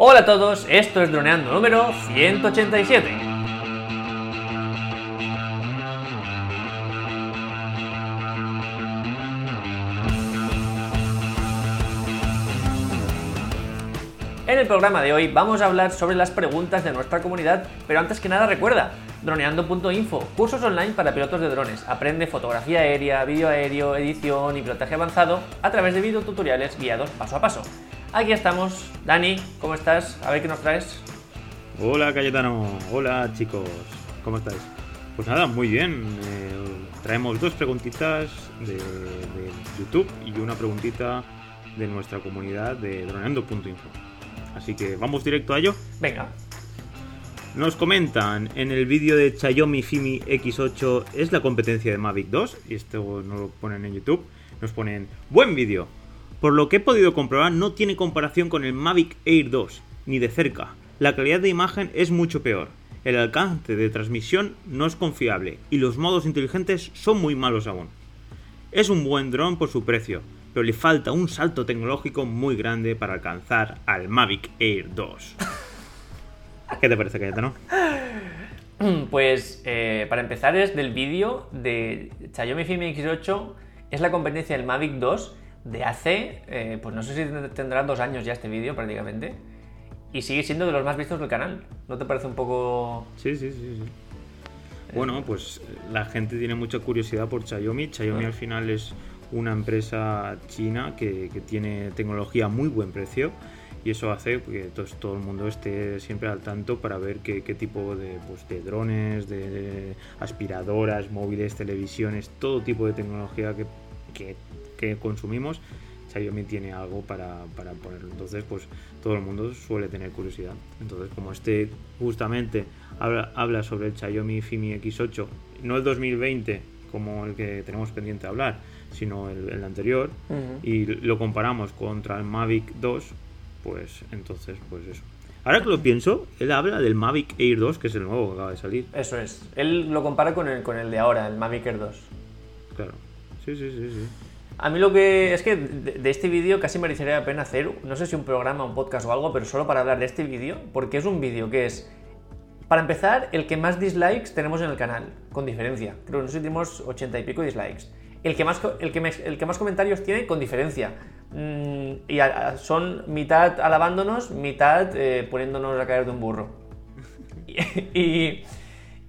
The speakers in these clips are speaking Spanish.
Hola a todos, esto es Droneando número 187. En el programa de hoy vamos a hablar sobre las preguntas de nuestra comunidad, pero antes que nada recuerda, droneando.info, cursos online para pilotos de drones. Aprende fotografía aérea, vídeo aéreo, edición y pilotaje avanzado a través de videotutoriales guiados paso a paso. Aquí estamos. Dani, ¿cómo estás? A ver qué nos traes. Hola Cayetano, hola chicos, ¿cómo estáis? Pues nada, muy bien. eh, traemos dos preguntitas de, de YouTube y una preguntita de nuestra comunidad de droneando.info. Así que vamos directo a ello. Venga. Nos comentan en el vídeo de Xiaomi Fimi X8 es la competencia de Mavic 2 y esto no lo ponen en YouTube. Nos ponen buen vídeo. Por lo que he podido comprobar no tiene comparación con el Mavic Air 2 ni de cerca. La calidad de imagen es mucho peor. El alcance de transmisión no es confiable y los modos inteligentes son muy malos aún. Es un buen dron por su precio, pero le falta un salto tecnológico muy grande para alcanzar al Mavic Air 2. ¿Qué te parece, Cayetano? Pues eh, para empezar es del vídeo de Xiaomi Fimi X8, es la competencia del Mavic 2 de hace, eh, pues no sé si tendrá dos años ya este vídeo prácticamente, y sigue siendo de los más vistos del canal. ¿No te parece un poco...? Sí, sí, sí, sí. Bueno, pues la gente tiene mucha curiosidad por Xiaomi. Xiaomi al final es una empresa china que, que tiene tecnología a muy buen precio y eso hace que to- todo el mundo esté siempre al tanto para ver qué, qué tipo de, pues, de drones, de, de aspiradoras, móviles, televisiones, todo tipo de tecnología que, que- que consumimos. Xiaomi tiene algo para, para ponerlo. Entonces, pues todo el mundo suele tener curiosidad. Entonces, como este justamente habla, habla sobre el Xiaomi Fimi X8, no el 2020 como el que tenemos pendiente de hablar, sino el, el anterior, y lo comparamos contra el Mavic 2, pues entonces, pues eso. Ahora que lo pienso, él habla del Mavic Air 2, que es el nuevo que acaba de salir. Eso es. Él lo compara con el, con el de ahora, el Mavic Air 2. Claro. Sí, sí, sí, sí. A mí lo que es que de, este vídeo casi merecería la pena hacer, no sé si un programa, un podcast o algo, pero solo para hablar de este vídeo, porque es un vídeo que es, para empezar, el que más dislikes tenemos en el canal, con diferencia. Creo que nosotros tenemos 80 y pico dislikes. El que más, el que, más comentarios tiene, con diferencia. Mm, y son mitad alabándonos, mitad eh, poniéndonos a caer de un burro. Y-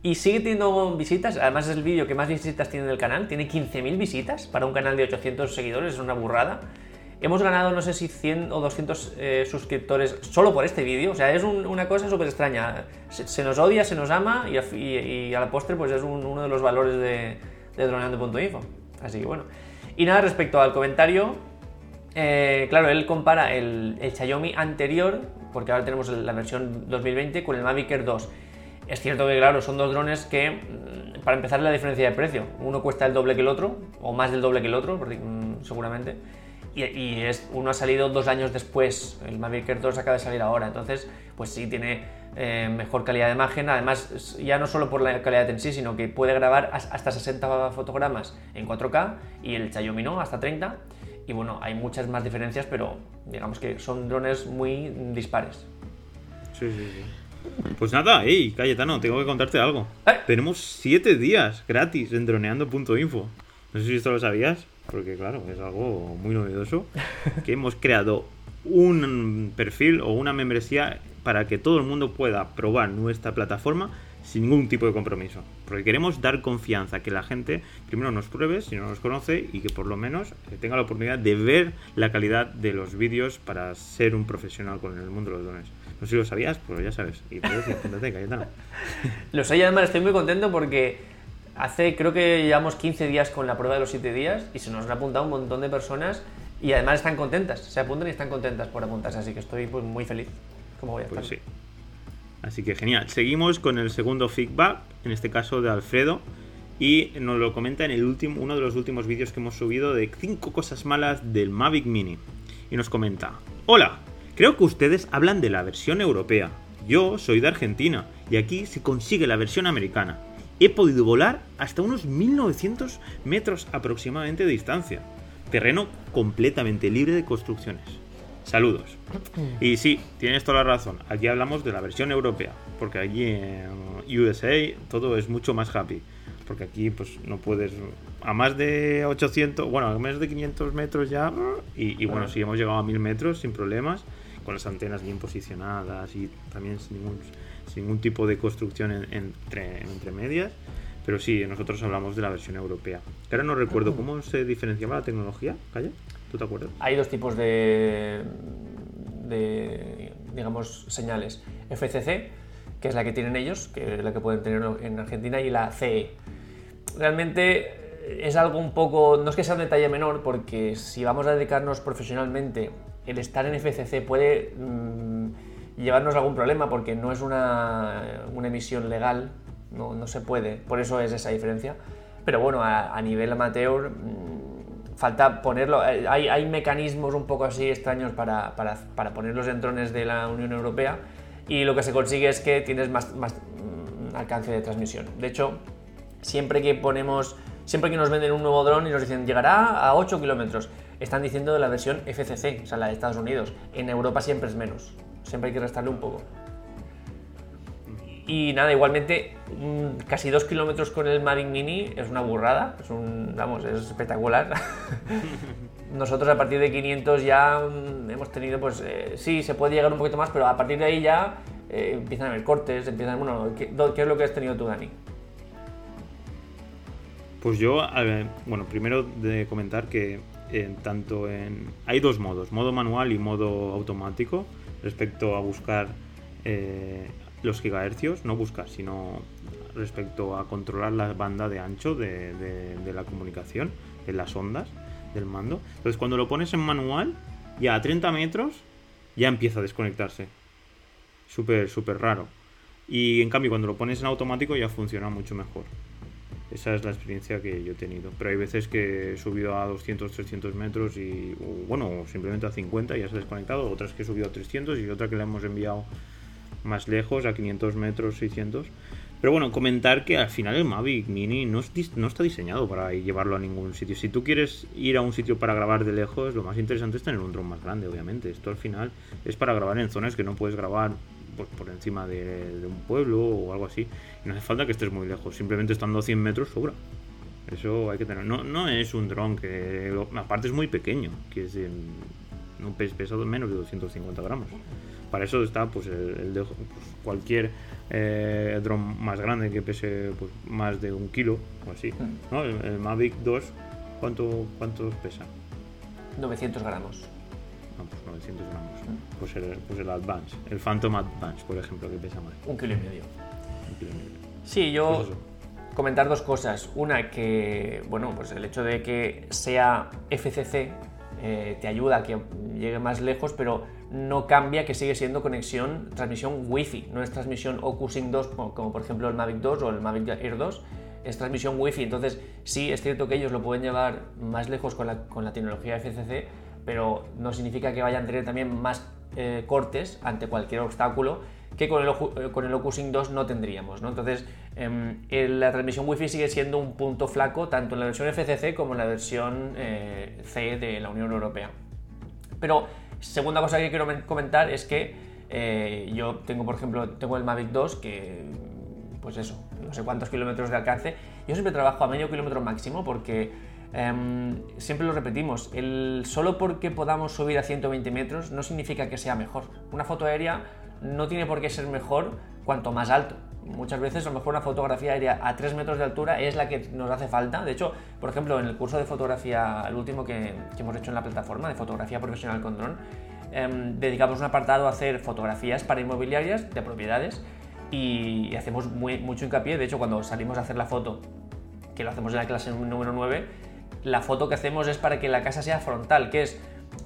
y sigue teniendo visitas, además es el vídeo que más visitas tiene en el canal, tiene 15.000 visitas para un canal de 800 seguidores, es una burrada. Hemos ganado no sé si 100 o 200 eh, suscriptores solo por este vídeo, o sea, es un- una cosa súper extraña. Se, nos odia, se nos ama y y- y a la postre pues es un- uno de los valores de, de droneando.info. Así que bueno. Y nada, respecto al comentario, eh, claro, él compara el, el Xiaomi anterior, porque ahora tenemos la versión 2020, con el Mavic Air 2. Es cierto que, claro, son dos drones que, mm, para empezar, la diferencia de precio. Uno cuesta el doble que el otro, o más del doble que el otro, mm, seguramente. Y, es, uno ha salido dos años después, el Mavic Air 2 acaba de salir ahora. Entonces, pues sí, tiene eh, mejor calidad de imagen. Además, ya no solo por la calidad en sí, sino que puede grabar as- hasta 60 fotogramas en 4K y el Xiaomi no, hasta 30. Y bueno, hay muchas más diferencias, pero digamos que son drones muy dispares. Sí, sí, sí. Pues nada, ey, Cayetano, tengo que contarte algo. Eh. Tenemos 7 días gratis en droneando.info. No sé si esto lo sabías, porque claro, es algo muy novedoso. Que hemos creado un perfil o una membresía para que todo el mundo pueda probar nuestra plataforma sin ningún tipo de compromiso. Porque queremos dar confianza, que la gente primero nos pruebe si no nos conoce y que por lo menos eh, tenga la oportunidad de ver la calidad de los vídeos para ser un profesional con el mundo de los drones. No sé si lo sabías, pero ya sabes. Y puedes apúntate, Cayetano. Lo sé y además estoy muy contento porque hace, creo que llevamos 15 días con la prueba de los 7 días y se nos han apuntado un montón de personas y además están contentas. Se apuntan y están contentas por apuntarse, así que estoy pues, muy feliz. ¿Cómo voy a estar? Pues sí. Así que genial. Seguimos con el segundo feedback, en este caso de Alfredo. Y nos lo comenta en el último, uno de los últimos vídeos que hemos subido de 5 cosas malas del Mavic Mini. Y nos comenta: Hola, creo que ustedes hablan de la versión europea. Yo soy de Argentina y aquí se consigue la versión americana. He podido volar hasta unos 1900 metros aproximadamente de distancia. Terreno completamente libre de construcciones. Saludos. Y sí, tienes toda la razón. Aquí hablamos de la versión europea, porque allí en USA todo es mucho más happy. Porque aquí pues no puedes a más de 800, bueno, a más de 500 metros ya. Y, bueno, sí hemos llegado a 1000 metros sin problemas, con las antenas bien posicionadas y también sin ningún, sin ningún tipo de construcción entre, entre medias. Pero sí, nosotros hablamos de la versión europea. ahora no recuerdo cómo se diferenciaba la tecnología, Calle. ¿Tú te acuerdas? Hay dos tipos de, de, digamos, señales. FCC, que es la que tienen ellos, que es la que pueden tener en Argentina, y la CE. Realmente es algo un poco, no es que sea un detalle menor, porque si vamos a dedicarnos profesionalmente, el estar en FCC puede mm, llevarnos algún problema, porque no es una, emisión legal, no, se puede, por eso es esa diferencia. Pero bueno, a, a nivel amateur mm, falta ponerlo. Eh, hay, mecanismos un poco así extraños para, para, para, ponerlos en drones de la Unión Europea y lo que se consigue es que tienes más, más mm, alcance de transmisión. De hecho, siempre que ponemos, siempre que nos venden un nuevo dron y nos dicen llegará a 8 kilómetros, están diciendo de la versión FCC, o sea, la de Estados Unidos. En Europa siempre es menos, siempre hay que restarle un poco. Y nada, igualmente, mm, casi dos kilómetros con el Mavic Mini es una burrada, es un, vamos, es espectacular. Nosotros a partir de 500 ya mm, hemos tenido, pues eh, sí, se puede llegar un poquito más, pero a partir de ahí ya eh, empiezan a haber cortes, empiezan, bueno, ¿qué, es lo que has tenido tú, Dani? Pues yo, bueno, primero de comentar que eh, tanto en... Hay dos modos, modo manual y modo automático, respecto a buscar los gigahercios, no buscar, sino respecto a controlar la banda de ancho de, la comunicación, de las ondas del mando. Entonces cuando lo pones en manual, ya a 30 metros, ya empieza a desconectarse. Súper, súper raro. Y en cambio cuando lo pones en automático ya funciona mucho mejor. Esa es la experiencia que yo he tenido. Pero hay veces que he subido a 200, 300 metros y, bueno, simplemente a 50 y ya se ha desconectado. Otras que he subido a 300 y otra que le hemos enviado más lejos, a 500 metros, 600. Pero bueno, comentar que al final el Mavic Mini no, no, está diseñado para llevarlo a ningún sitio. Si tú quieres ir a un sitio para grabar de lejos, lo más interesante es tener un dron más grande, obviamente. Esto al final es para grabar en zonas que no puedes grabar pues, por encima de, un pueblo o algo así. no hace falta que estés muy lejos, simplemente estando a 100 metros sobra. Eso hay que tener. No, no es un dron que. Aparte es muy pequeño, que es no pesa menos de 250 gramos. Para eso está pues, el, de, pues, cualquier eh, dron más grande que pese pues, más de un kilo o así. El, Mavic 2, ¿cuánto, ¿cuánto pesa? 900 gramos. No, pues 900 gramos. Pues, el, pues el Advance, el Phantom Advance, por ejemplo, que pesa más. Un kilo y medio. Un kilo y medio. Sí, yo pues comentar dos cosas. Una, que bueno, pues el hecho de que sea FCC eh, te ayuda a que llegue más lejos, pero no cambia que sigue siendo conexión, transmisión Wi-Fi, no es transmisión OcuSync 2 como, por ejemplo el Mavic 2 o el Mavic Air 2, es transmisión Wi-Fi. Entonces sí es cierto que ellos lo pueden llevar más lejos con la, con la tecnología FCC, pero no significa que vayan a tener también más eh, cortes ante cualquier obstáculo que con el, eh, con el OcuSync 2 no tendríamos. ¿no? Entonces, em, la transmisión Wi-Fi sigue siendo un punto flaco tanto en la versión FCC como en la versión eh, C de la Unión Europea. Pero, segunda cosa que quiero comentar es que yo tengo, por ejemplo, tengo el Mavic 2 que, pues eso, no sé cuántos kilómetros de alcance. Yo siempre trabajo a medio kilómetro máximo porque em, siempre lo repetimos, el, solo porque podamos subir a 120 metros no significa que sea mejor. Una foto aérea no tiene por qué ser mejor cuanto más alto. Muchas veces a lo mejor una fotografía aérea a 3 metros de altura es la que nos hace falta. De hecho, por ejemplo, en el curso de fotografía, el último que, hemos hecho en la plataforma de fotografía profesional con dron, em, dedicamos un apartado a hacer fotografías para inmobiliarias de propiedades y, hacemos mucho hincapié. De hecho, cuando salimos a hacer la foto, que lo hacemos en la clase número 9, la foto que hacemos es para que la casa sea frontal, que es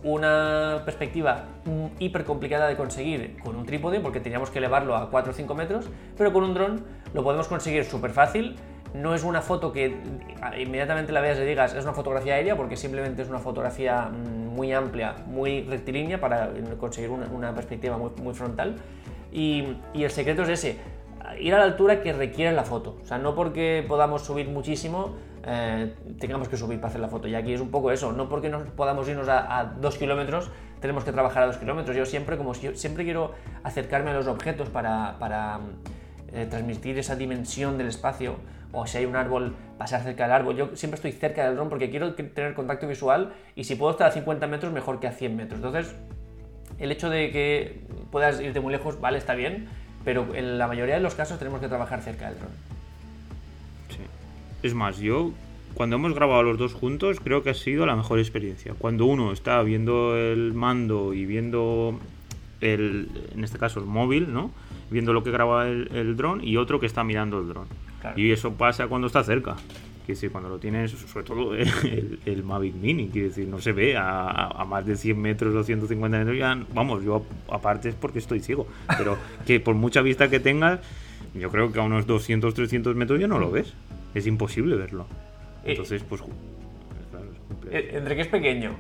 una perspectiva hiper complicada de conseguir con un trípode porque teníamos que elevarlo a 4 o 5 metros, pero con un dron lo podemos conseguir súper fácil. No es una foto que inmediatamente la veas y digas es una fotografía aérea porque simplemente es una fotografía mm, muy amplia, muy rectilínea para conseguir una, perspectiva muy, frontal. Y, y, el secreto es ese, ir a la altura que requiere la foto. O sea, no porque podamos subir muchísimo, eh, tengamos que subir para hacer la foto. Y aquí es un poco eso, no porque no podamos irnos a, dos kilómetros, tenemos que trabajar a dos kilómetros. Yo siempre, como si, siempre quiero acercarme a los objetos para, para eh, transmitir esa dimensión del espacio, o si hay un árbol, pasar cerca del árbol. Yo siempre estoy cerca del dron porque quiero tener contacto visual y si puedo estar a 50 metros, mejor que a 100 metros. Entonces, el hecho de que puedas irte muy lejos, vale, está bien, pero en la mayoría de los casos tenemos que trabajar cerca del dron. Es más, yo cuando hemos grabado los dos juntos creo que ha sido la mejor experiencia. Cuando uno está viendo el mando y viendo el, en este caso el móvil, ¿no? Viendo lo que graba el, dron y otro que está mirando el dron. Y eso pasa cuando está cerca. Quiere decir, cuando lo tienes, sobre todo el, Mavic Mini, quiere decir, no se ve a, más de 100 metros o 150 metros, ya, vamos, yo aparte es porque estoy ciego, pero que por mucha vista que tengas, yo creo que a unos 200, 300 metros ya no lo ves, es imposible verlo. Eh, Entonces, pues, claro, es eh, Entre que es pequeño,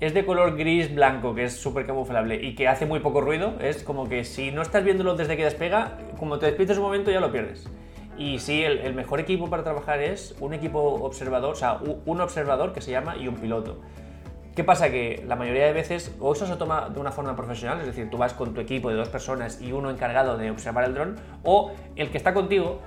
es de color gris blanco, que es súper camuflable y que hace muy poco ruido, es como que si no estás viéndolo desde que despega, como te despiertes un momento ya lo pierdes. Y sí, el, mejor equipo para trabajar es un equipo observador, o sea, un observador que se llama y un piloto. ¿Qué pasa? Que la mayoría de veces o eso se toma de una forma profesional, es decir, tú vas con tu equipo de dos personas y uno encargado de observar el dron, o el que está contigo,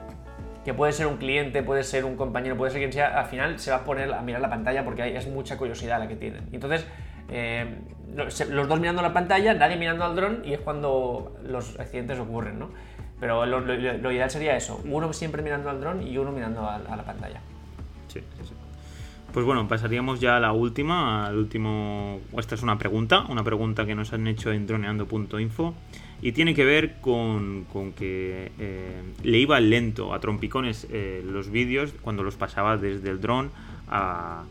que puede ser un cliente, puede ser un compañero, puede ser quien sea, al final se va a poner a mirar la pantalla porque hay, es mucha curiosidad la que tienen. entonces, eh, los dos mirando la pantalla, nadie mirando al dron y es cuando los accidentes ocurren, ¿no? Pero lo, ideal sería eso, uno siempre mirando al dron y uno mirando a, la pantalla. Sí, sí. Pues bueno, pasaríamos ya a la última, al último... Esta es una pregunta, una pregunta que nos han hecho en droneando.info y tiene que ver con, que eh, le iba lento a trompicones eh, los vídeos cuando los pasaba desde el dron a,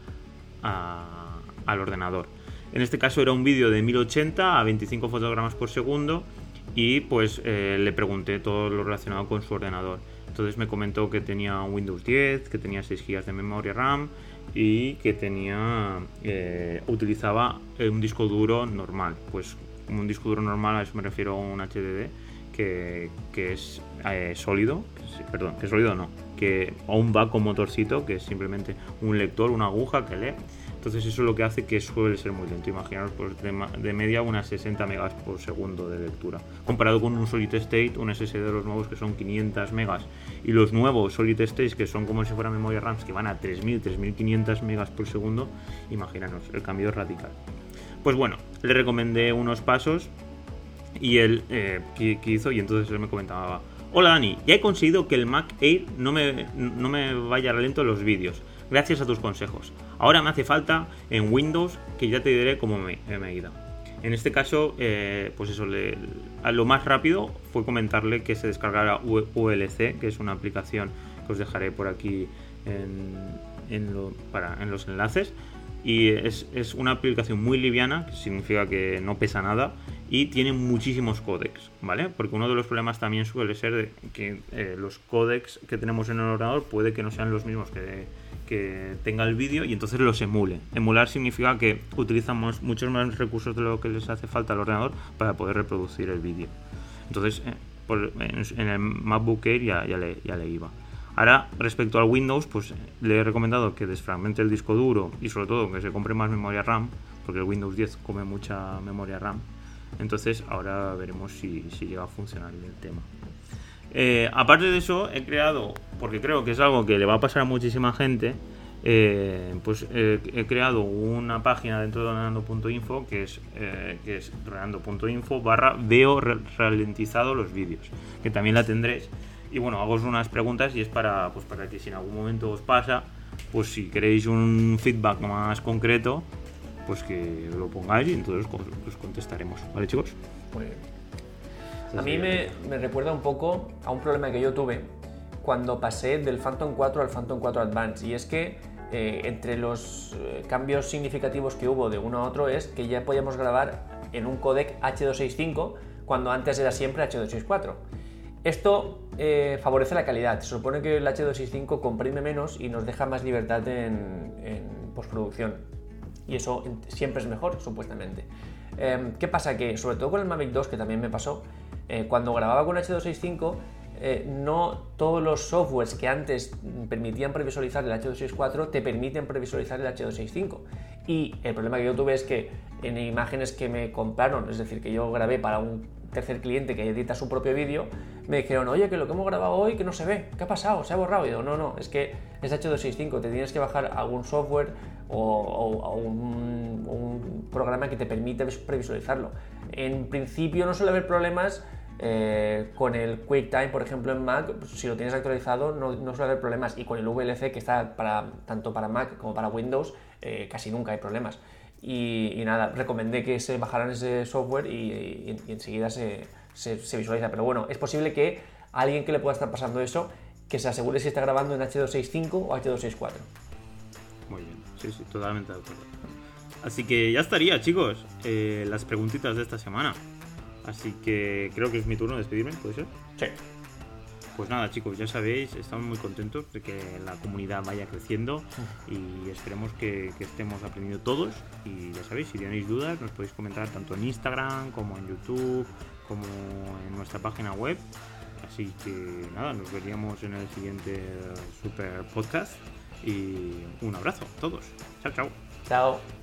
al ordenador. En este caso era un vídeo de 1080 a 25 fotogramas por segundo y pues eh, le pregunté todo lo relacionado con su ordenador. Entonces me comentó que tenía Windows 10, que tenía 6 GB de memoria RAM y que tenía eh, utilizaba un disco duro normal. Pues un disco duro normal, a eso me refiero a un HDD que, es eh, sólido, perdón, que sólido no, que aún va con motorcito, que es simplemente un lector, una aguja que lee entonces eso es lo que hace que suele ser muy lento. Imaginaros pues, de, media unas 60 megas por segundo de lectura. Comparado con un solid state, un SSD de los nuevos que son 500 megas y los nuevos solid states que son como si fuera memoria RAM que van a 3000, 3500 megas por segundo, imaginaros, el cambio es radical. Pues bueno, le recomendé unos pasos y él eh, ¿qué, hizo y entonces él me comentaba, hola Dani, ya he conseguido que el Mac Air no me, no me vaya lento los vídeos gracias a tus consejos. Ahora me hace falta en Windows que ya te diré cómo me, me ha ido. En este caso, eh, pues eso, lo más rápido fue comentarle que se descargara ULC, que es una aplicación que os dejaré por aquí en, los enlaces. Y es, una aplicación muy liviana, significa que no pesa nada, y tiene muchísimos códecs, ¿vale? Porque uno de los problemas también suele ser que eh, los códecs que tenemos en el ordenador puede que no sean los mismos que que tenga el vídeo y entonces los emule. Emular significa que utilizamos muchos más recursos de lo que les hace falta al ordenador para poder reproducir el vídeo. Entonces, eh, en, el MacBook Air ya, le, iba. Ahora, respecto al Windows, pues le he recomendado que desfragmente el disco duro y sobre todo que se compre más memoria RAM, porque el Windows 10 come mucha memoria RAM. Entonces, ahora veremos si llega a funcionar el tema. Eh, aparte de eso, he creado, porque creo que es algo que le va a pasar a muchísima gente, eh, pues eh, he creado una página dentro de donando.info que es, que es donando.info barra veo ralentizado los vídeos, que también la tendréis. Y bueno, hago unas preguntas y es para, pues para que si en algún momento os pasa, pues si queréis un feedback más concreto, pues que lo pongáis y entonces os, contestaremos. ¿Vale chicos? A mí me, recuerda un poco a un problema que yo tuve cuando pasé del Phantom 4 al Phantom 4 Advance y es que eh, entre los eh, cambios significativos que hubo de uno a otro es que ya podíamos grabar en un codec H265 cuando antes era siempre H264. Esto eh, favorece la calidad. Se supone que el H265 comprime menos y nos deja más libertad en, en postproducción. Y eso siempre es mejor, supuestamente. ¿Qué pasa? Que sobre todo con el Mavic 2, que también me pasó, eh, cuando grababa con H265 eh, no todos los softwares que antes permitían previsualizar el H264 te permiten previsualizar el H265. Y el problema que yo tuve es que en imágenes que me compraron, es decir, que yo grabé para un tercer cliente que edita su propio vídeo, me dijeron, oye, que lo que hemos grabado hoy que no se ve, ¿qué ha pasado? ¿Se ha borrado? Y digo, no, no, es que es H265, te tienes que bajar algún software o, un, programa que te permite previsualizarlo. En principio no suele haber problemas eh, con el QuickTime, por ejemplo, en Mac, pues, si lo tienes actualizado no, suele haber problemas. Y con el VLC, que está tanto para Mac como para Windows, eh, casi nunca hay problemas. Y, nada, recomendé que se bajaran ese software y, enseguida se, visualiza. Pero bueno, es posible que alguien que le pueda estar pasando eso, que se asegure si está grabando en H265 o H264. Muy bien, sí, sí, totalmente de acuerdo. Así que ya estaría, chicos, eh, las preguntitas de esta semana. Así que creo que es mi turno de despedirme, ¿puede ser? Sí. Pues nada, chicos, ya sabéis, estamos muy contentos de que la comunidad vaya creciendo y esperemos que, estemos aprendiendo todos. Y ya sabéis, si tenéis dudas, nos podéis comentar tanto en Instagram como en YouTube, como en nuestra página web. Así que nada, nos veríamos en el siguiente super podcast y un abrazo a todos. Chao, chao. Chao.